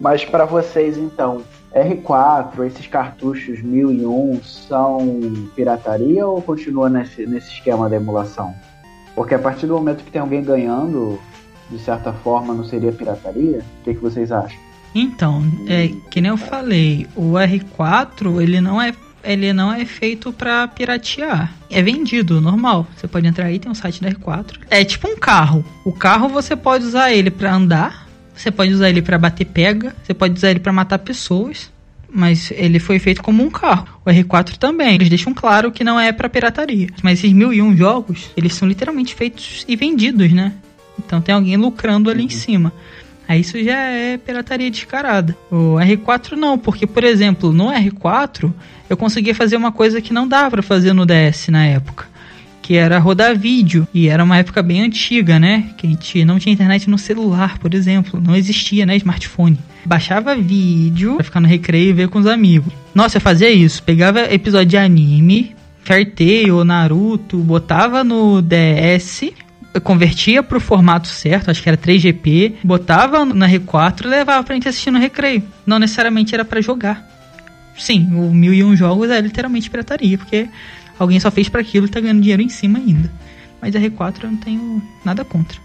Mas pra vocês então, R4, esses cartuchos 1001 são pirataria ou continua nesse, nesse esquema da emulação? Porque a partir do momento que tem alguém ganhando, de certa forma, não seria pirataria? O que, que vocês acham? Então, é que nem eu falei, o R4, ele não é ele não é feito pra piratear. É vendido, normal. Você pode entrar aí, tem um site da R4. É tipo um carro. O carro você pode usar ele pra andar, você pode usar ele pra bater pega, você pode usar ele pra matar pessoas. Mas ele foi feito como um carro. O R4 também. Eles deixam claro que não é pra pirataria. Mas esses mil e um jogos, eles são literalmente feitos e vendidos, né? Então tem alguém lucrando ali em cima. Aí isso já é pirataria descarada. O R4 não, porque, por exemplo, no R4 eu conseguia fazer uma coisa que não dava pra fazer no DS na época. Que era rodar vídeo. E era uma época bem antiga, né? Que a gente não tinha internet no celular, por exemplo. Não existia, né? Smartphone. Baixava vídeo pra ficar no recreio e ver com os amigos. Nossa, eu fazia isso. Pegava episódio de anime, Fairy Tail, Naruto, botava no DS, convertia pro formato certo, acho que era 3GP, botava na R4 e levava pra gente assistir no recreio. Não necessariamente era pra jogar. Sim, o 1001 jogos é literalmente pirataria, porque alguém só fez pra aquilo e tá ganhando dinheiro em cima ainda. Mas a R4 eu não tenho nada contra.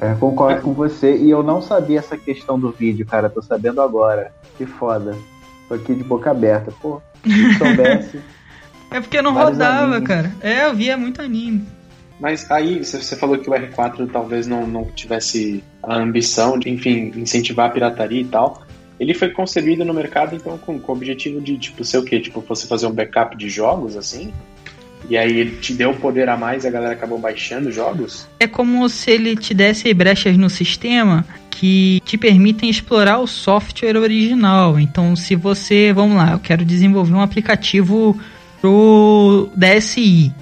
É, concordo com você. E eu não sabia essa questão do vídeo, cara. Tô sabendo agora. Que foda. Tô aqui de boca aberta. Pô, se soubesse. É porque não rodava, cara. É, eu via muito anime. Mas aí você falou que o R4 talvez não, não tivesse a ambição de, enfim, incentivar a pirataria e tal. Ele foi concebido no mercado, então, com, com o objetivo de, tipo, ser o quê? Tipo, você fazer um backup de jogos, assim? E aí ele te deu poder a mais e a galera acabou baixando jogos? É como se ele te desse brechas no sistema que te permitem explorar o software original. Então, se você, vamos lá, eu quero desenvolver um aplicativo pro DSi.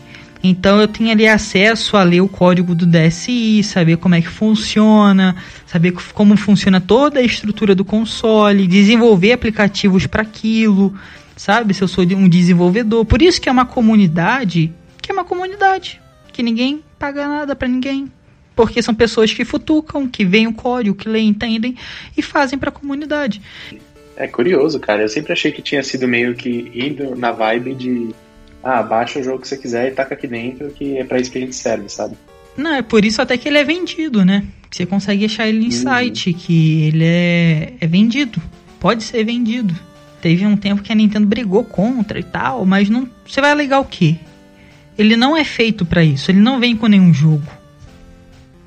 Então eu tenho ali acesso a ler o código do DSi, saber como é que funciona, saber como funciona toda a estrutura do console, desenvolver aplicativos para aquilo, sabe? Se eu sou um desenvolvedor. Por isso que é uma comunidade, que é uma comunidade, que ninguém paga nada para ninguém. Porque são pessoas que futucam, que veem o código, que leem, entendem e fazem para a comunidade. É curioso, cara. Eu sempre achei que tinha sido meio que indo na vibe de. Ah, baixa o jogo que você quiser e taca aqui dentro, que é pra isso que a gente serve, sabe? Não, é por isso até que ele é vendido, né? Você consegue achar ele em Uhum. site, que ele é, é vendido. Pode ser vendido. Teve um tempo que a Nintendo brigou contra e tal, mas não. Você vai alegar o quê? Ele não é feito pra isso, ele não vem com nenhum jogo.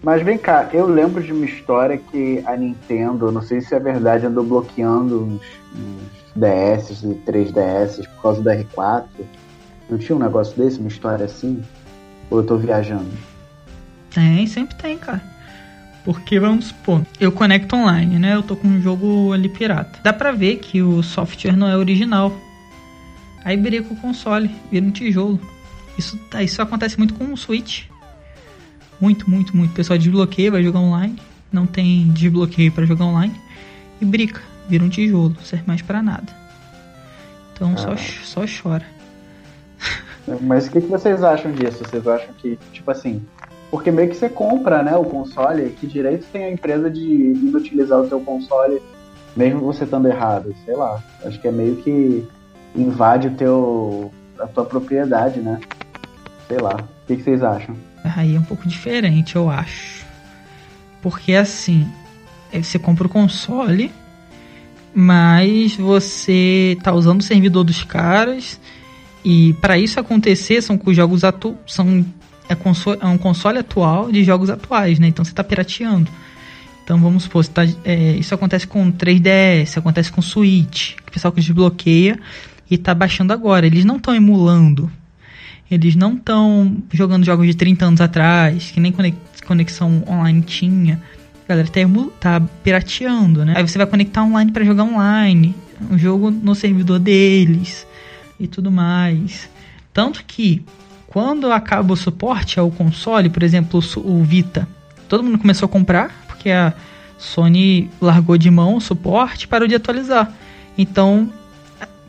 Mas vem cá, eu lembro de uma história que a Nintendo, não sei se é verdade, andou bloqueando uns, uns DS e 3DS por causa da R4. Não tinha um negócio desse, uma história assim? Ou eu tô viajando? Tem, sempre tem, cara. Porque vamos supor, eu conecto online, né? Eu tô com um jogo ali pirata. Dá pra ver que o software não é original. Aí briga com o console, vira um tijolo. Isso, isso acontece muito com o Switch. Muito, muito, muito. O pessoal desbloqueia, vai jogar online. Não tem desbloqueio para jogar online. E brica. Vira um tijolo. Não serve mais para nada. Então ah. só, só chora. Mas o que, que vocês acham disso? Vocês acham que, tipo assim, porque meio que você compra, né, o console, que direito tem a empresa de inutilizar o seu console, mesmo você estando errado, sei lá. Acho que é meio que invade o teu a tua propriedade, né? Sei lá. O que, que vocês acham? Aí é um pouco diferente, eu acho. Porque assim, você compra o console, mas você tá usando o servidor dos caras e para isso acontecer são com jogos atu são é, console, é, um console atual de jogos atuais, né? Então você está pirateando. Então vamos supor, tá, é, isso acontece com 3DS, acontece com Switch, que o pessoal que desbloqueia e está baixando agora. Eles não estão emulando. Eles não estão jogando jogos de 30 anos atrás, que nem conexão online tinha. A galera tá, tá pirateando, né? Aí você vai conectar online para jogar online. Um jogo no servidor deles e tudo mais. Tanto que quando acaba o suporte ao console, por exemplo, o Vita, todo mundo começou a comprar, porque a Sony largou de mão o suporte e parou de atualizar. Então,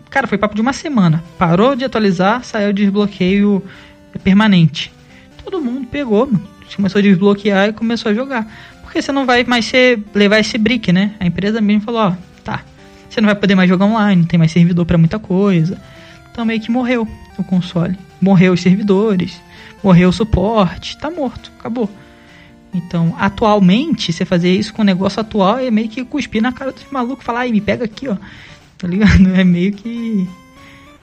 cara, foi papo de uma semana. Parou de atualizar, saiu desbloqueio permanente. Todo mundo pegou, mano. começou a desbloquear e começou a jogar. Porque você não vai mais ser, levar esse brick, né? A empresa mesmo falou, ó, tá. Você não vai poder mais jogar online, não tem mais servidor para muita coisa. Então meio que morreu o console morreu os servidores, morreu o suporte, tá morto, acabou. Então, atualmente, você fazer isso com o negócio atual é meio que cuspir na cara dos malucos, falar, aí, me pega aqui, ó. Tá ligado? É meio que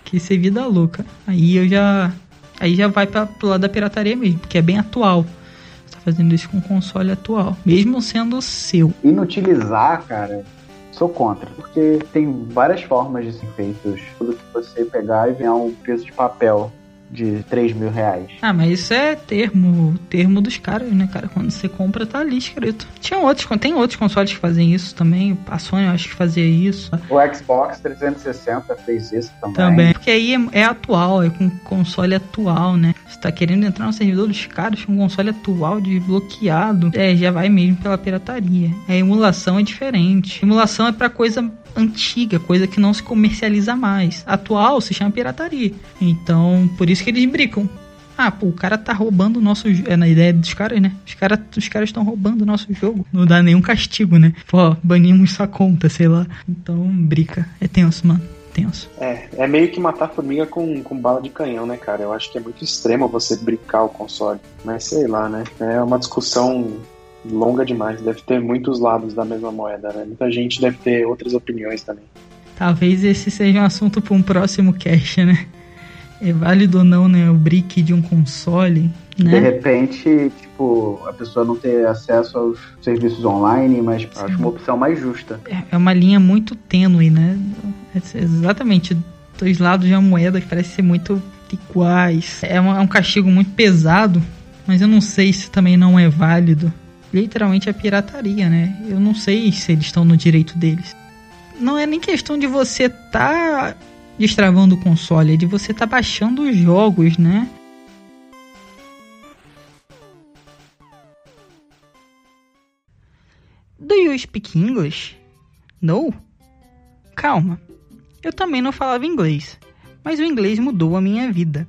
que ser vida louca. Aí eu já aí já vai para pro lado da pirataria mesmo, porque é bem atual. Você tá fazendo isso com o console atual, mesmo sendo seu. Inutilizar, cara, sou contra, porque tem várias formas de ser feitos. Tudo que você pegar e ganhar um preço de papel de 3 mil reais. Ah, mas isso é termo, termo dos caras, né, cara? Quando você compra, tá ali escrito. Tinha outros, tem outros consoles que fazem isso também. A Sony, eu acho que fazia isso. O Xbox 360 fez isso também. Também. Porque aí é, é atual, é com console atual, né? Você tá querendo entrar no servidor dos caras com um console atual desbloqueado. É, já vai mesmo pela pirataria. A emulação é diferente. A emulação é para coisa antiga, coisa que não se comercializa mais. Atual se chama pirataria. Então, por isso que eles brincam. Ah, pô, o cara tá roubando o nosso É na ideia dos caras, né? Os caras os caras estão roubando o nosso jogo. Não dá nenhum castigo, né? Pô, banimos sua conta, sei lá. Então, brica. É tenso, mano. Tenso. É, é meio que matar formiga com, com bala de canhão, né, cara? Eu acho que é muito extremo você brincar o console. Mas sei lá, né? É uma discussão longa demais. Deve ter muitos lados da mesma moeda, né? Muita gente deve ter outras opiniões também. Talvez esse seja um assunto para um próximo cast, né? É válido ou não, né? O brick de um console, né? De repente, tipo, a pessoa não ter acesso aos serviços online, mas Sim. acho uma opção mais justa. É, é uma linha muito tênue, né? É exatamente dois lados de uma moeda que parece ser muito iguais. É um, é um castigo muito pesado, mas eu não sei se também não é válido literalmente a pirataria, né? Eu não sei se eles estão no direito deles. Não é nem questão de você tá destravando o console, é de você tá baixando os jogos, né? Do you speak English? No? Calma. Eu também não falava inglês, mas o inglês mudou a minha vida.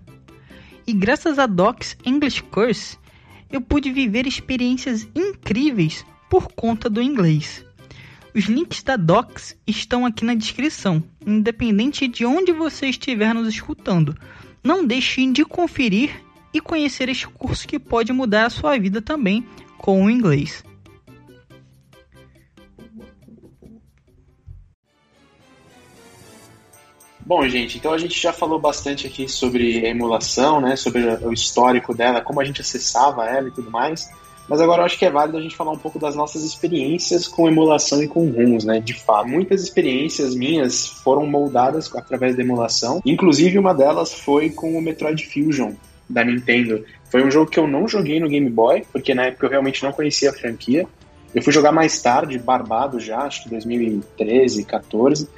E graças a Doc's English Course, eu pude viver experiências incríveis por conta do inglês. Os links da Docs estão aqui na descrição, independente de onde você estiver nos escutando. Não deixe de conferir e conhecer este curso que pode mudar a sua vida também com o inglês. Bom, gente, então a gente já falou bastante aqui sobre emulação, né, sobre o histórico dela, como a gente acessava ela e tudo mais. Mas agora eu acho que é válido a gente falar um pouco das nossas experiências com emulação e com ROMs, né? De fato, muitas experiências minhas foram moldadas através da emulação. Inclusive, uma delas foi com o Metroid Fusion da Nintendo. Foi um jogo que eu não joguei no Game Boy, porque na época eu realmente não conhecia a franquia. Eu fui jogar mais tarde, barbado já, acho que 2013, 14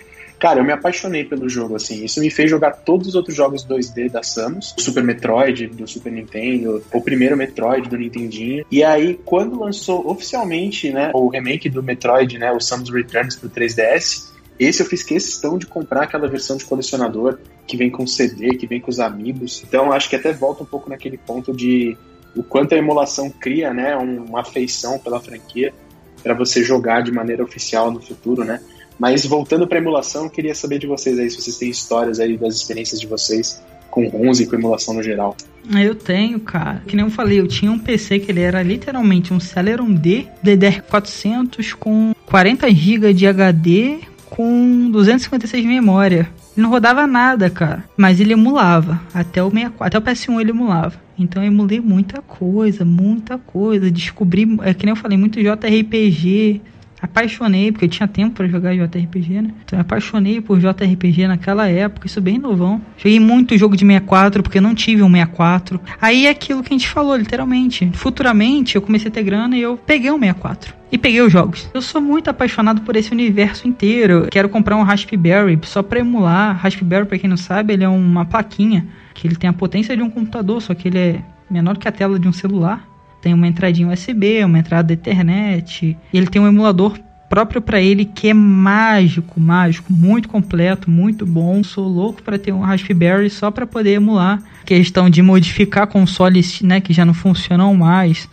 Cara, eu me apaixonei pelo jogo, assim. Isso me fez jogar todos os outros jogos 2D da Samus, o Super Metroid do Super Nintendo, o primeiro Metroid do Nintendinho. E aí, quando lançou oficialmente, né, o remake do Metroid, né, o Samus Returns pro 3DS, esse eu fiz questão de comprar aquela versão de colecionador que vem com CD, que vem com os amigos. Então, acho que até volta um pouco naquele ponto de o quanto a emulação cria, né, uma afeição pela franquia para você jogar de maneira oficial no futuro, né? Mas voltando para emulação, queria saber de vocês aí se vocês têm histórias aí das experiências de vocês com ROMs e com emulação no geral. Eu tenho, cara. Que nem eu falei, eu tinha um PC que ele era literalmente um Celeron D DDR400 com 40 GB de HD com 256 de memória. Ele não rodava nada, cara. Mas ele emulava. Até o 64, até o PS1 ele emulava. Então eu emulei muita coisa, muita coisa. Descobri, é que nem eu falei, muito JRPG apaixonei, porque eu tinha tempo para jogar JRPG, né? Então eu apaixonei por JRPG naquela época, isso bem novão. Joguei muito jogo de 64, porque não tive um 64. Aí é aquilo que a gente falou, literalmente. Futuramente eu comecei a ter grana e eu peguei um 64 e peguei os jogos. Eu sou muito apaixonado por esse universo inteiro. Quero comprar um Raspberry só para emular. Raspberry, para quem não sabe, ele é uma plaquinha que ele tem a potência de um computador, só que ele é menor que a tela de um celular tem uma entradinha USB, uma entrada Ethernet, e ele tem um emulador próprio para ele que é mágico, mágico, muito completo, muito bom. Sou louco para ter um Raspberry só para poder emular. Questão de modificar consoles, né, que já não funcionam mais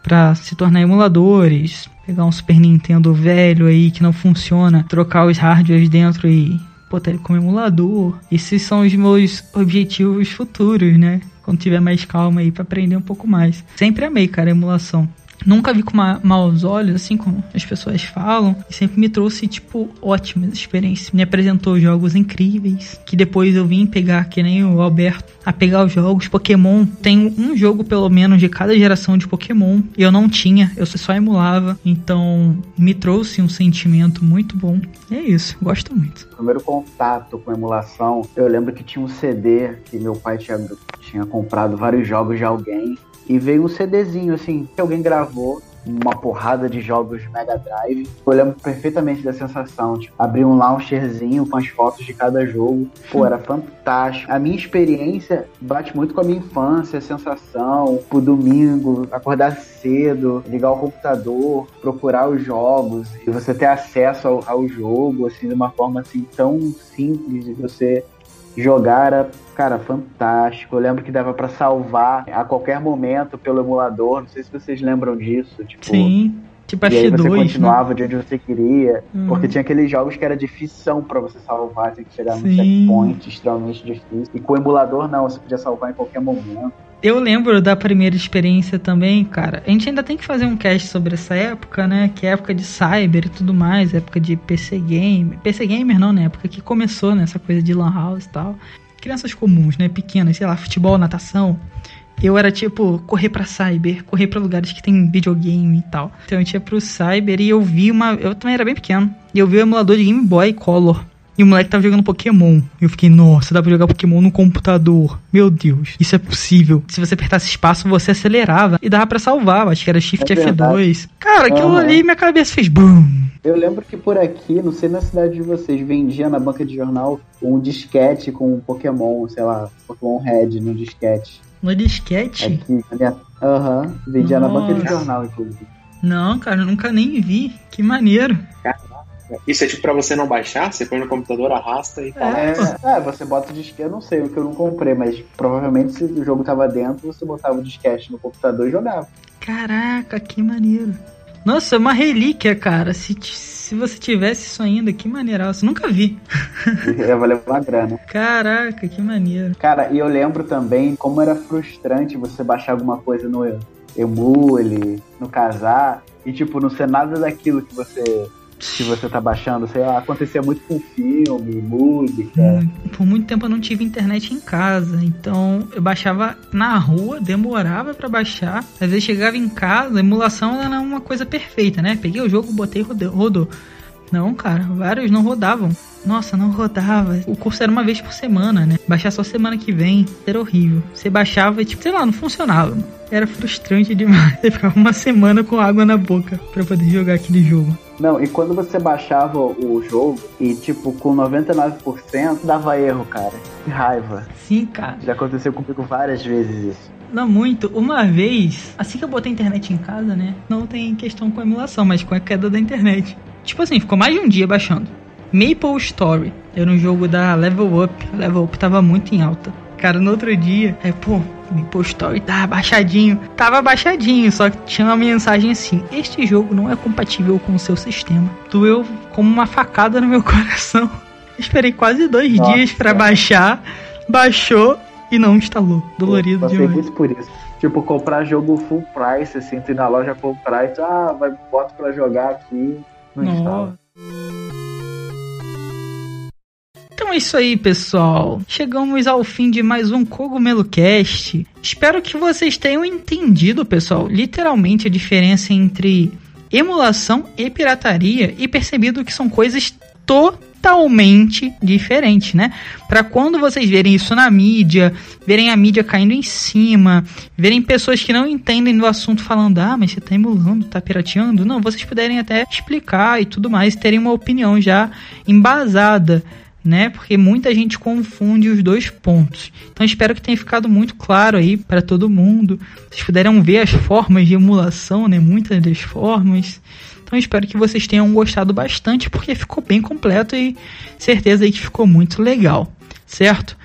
para se tornar emuladores. Pegar um Super Nintendo velho aí que não funciona, trocar os hardwares dentro e botar ele como emulador. Esses são os meus objetivos futuros, né? Quando tiver mais calma aí para aprender um pouco mais. Sempre amei, cara, emulação. Nunca vi com ma maus olhos, assim como as pessoas falam. E sempre me trouxe, tipo, ótimas experiências. Me apresentou jogos incríveis. Que depois eu vim pegar, que nem o Alberto, a pegar os jogos. Pokémon. Tem um jogo, pelo menos, de cada geração de Pokémon. E eu não tinha, eu só emulava. Então, me trouxe um sentimento muito bom. E é isso, gosto muito. Primeiro contato com emulação, eu lembro que tinha um CD que meu pai tinha, tinha comprado vários jogos de alguém e veio um CDzinho, assim, que alguém gravou uma porrada de jogos Mega Drive. Eu lembro perfeitamente da sensação, tipo, abrir um launcherzinho com as fotos de cada jogo. Pô, era fantástico. A minha experiência bate muito com a minha infância, a sensação, pro domingo, acordar cedo, ligar o computador, procurar os jogos e você ter acesso ao, ao jogo, assim, de uma forma assim tão simples de você jogar era, cara, fantástico. Eu lembro que dava para salvar a qualquer momento pelo emulador. Não sei se vocês lembram disso. Tipo, Sim. Tipo e aí você X2, continuava né? de onde você queria. Uhum. Porque tinha aqueles jogos que era difícil para você salvar, tinha que chegar no Sim. checkpoint extremamente difícil. E com o emulador não, você podia salvar em qualquer momento. Eu lembro da primeira experiência também, cara. A gente ainda tem que fazer um cast sobre essa época, né? Que é época de cyber e tudo mais, época de PC Gamer. PC Gamer não, né? Época que começou nessa coisa de Lan House e tal. Crianças comuns, né? Pequenas, sei lá, futebol, natação. Eu era tipo correr pra cyber, correr pra lugares que tem videogame e tal. Então eu ia pro cyber e eu vi uma. Eu também era bem pequeno. E eu vi o emulador de Game Boy Color. E o moleque tava jogando Pokémon. E eu fiquei, nossa, dá pra jogar Pokémon no computador. Meu Deus, isso é possível. Se você apertasse espaço, você acelerava. E dava pra salvar. Acho que era Shift É verdade. F2. Cara, aquilo Aham. ali, minha cabeça fez BUM! Eu lembro que por aqui, não sei na cidade de vocês, vendia na banca de jornal um disquete com um Pokémon, sei lá, Pokémon Red no disquete. No disquete? Aqui, aham, vendia na banca de Nossa. jornal, inclusive. Não, cara, eu nunca nem vi. Que maneiro. Isso é tipo pra você não baixar, você põe no computador, arrasta e fala. É. É, é, você bota o disquete, eu não sei, o que eu não comprei, mas provavelmente se o jogo tava dentro, você botava o disquete no computador e jogava. Caraca, que maneiro. Nossa, é uma relíquia, cara. Se, se você tivesse isso ainda, que maneiraço. Nunca vi. Ia valer uma grana. Caraca, que maneiro. Cara, e eu lembro também como era frustrante você baixar alguma coisa no Emule, no Casar, e tipo, não ser nada daquilo que você que você tá baixando, sei lá, acontecia muito com filme, música. Hum, Por muito tempo eu não tive internet em casa, então eu baixava na rua, demorava pra baixar. Às vezes chegava em casa, a emulação é uma coisa perfeita, né? Peguei o jogo, botei, rodou. Não, cara, vários não rodavam. Nossa, não rodava. O curso era uma vez por semana, né? Baixar só semana que vem era horrível. Você baixava e, tipo, sei lá, não funcionava. Era frustrante demais. Você ficava uma semana com água na boca para poder jogar aquele jogo. Não, e quando você baixava o jogo e, tipo, com 99% dava erro, cara. Que raiva. Sim, cara. Já aconteceu comigo várias vezes isso. Não muito. Uma vez, assim que eu botei a internet em casa, né? Não tem questão com emulação, mas com a queda da internet. Tipo assim, ficou mais de um dia baixando. Maple Story. Era um jogo da Level Up. A Level Up tava muito em alta. Cara, no outro dia, é, pô, Maple Story tá baixadinho. Tava baixadinho, só que tinha uma mensagem assim: Este jogo não é compatível com o seu sistema. Doeu como uma facada no meu coração. Esperei quase dois Nossa, dias para baixar. Baixou e não instalou. Dolorido Pô, demais. muito por isso. Tipo, comprar jogo full price, assim, tu ir na loja full price, ah, vai, bota pra jogar aqui, Então é isso aí, pessoal. Chegamos ao fim de mais um Cogumelo Cast. Espero que vocês tenham entendido, pessoal, literalmente a diferença entre emulação e pirataria e percebido que são coisas totalmente diferentes, né? Para quando vocês verem isso na mídia, verem a mídia caindo em cima, verem pessoas que não entendem do assunto falando: "Ah, mas você tá emulando, tá pirateando". Não, vocês puderem até explicar e tudo mais, terem uma opinião já embasada né? Porque muita gente confunde os dois pontos. Então espero que tenha ficado muito claro aí para todo mundo. Vocês puderam ver as formas de emulação, né? Muitas das formas. Então espero que vocês tenham gostado bastante porque ficou bem completo e certeza aí que ficou muito legal, certo?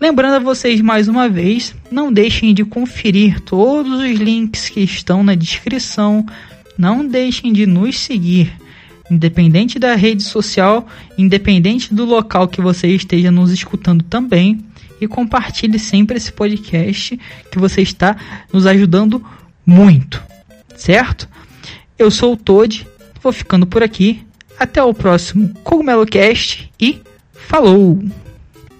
Lembrando a vocês mais uma vez, não deixem de conferir todos os links que estão na descrição. Não deixem de nos seguir independente da rede social, independente do local que você esteja nos escutando também. E compartilhe sempre esse podcast que você está nos ajudando muito, certo? Eu sou o Toad, vou ficando por aqui. Até o próximo Cogumelo Cast e falou!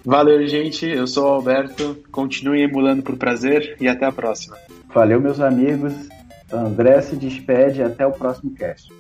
Valeu, gente. Eu sou o Alberto. Continue emulando por prazer e até a próxima. Valeu, meus amigos. André se despede. Até o próximo cast.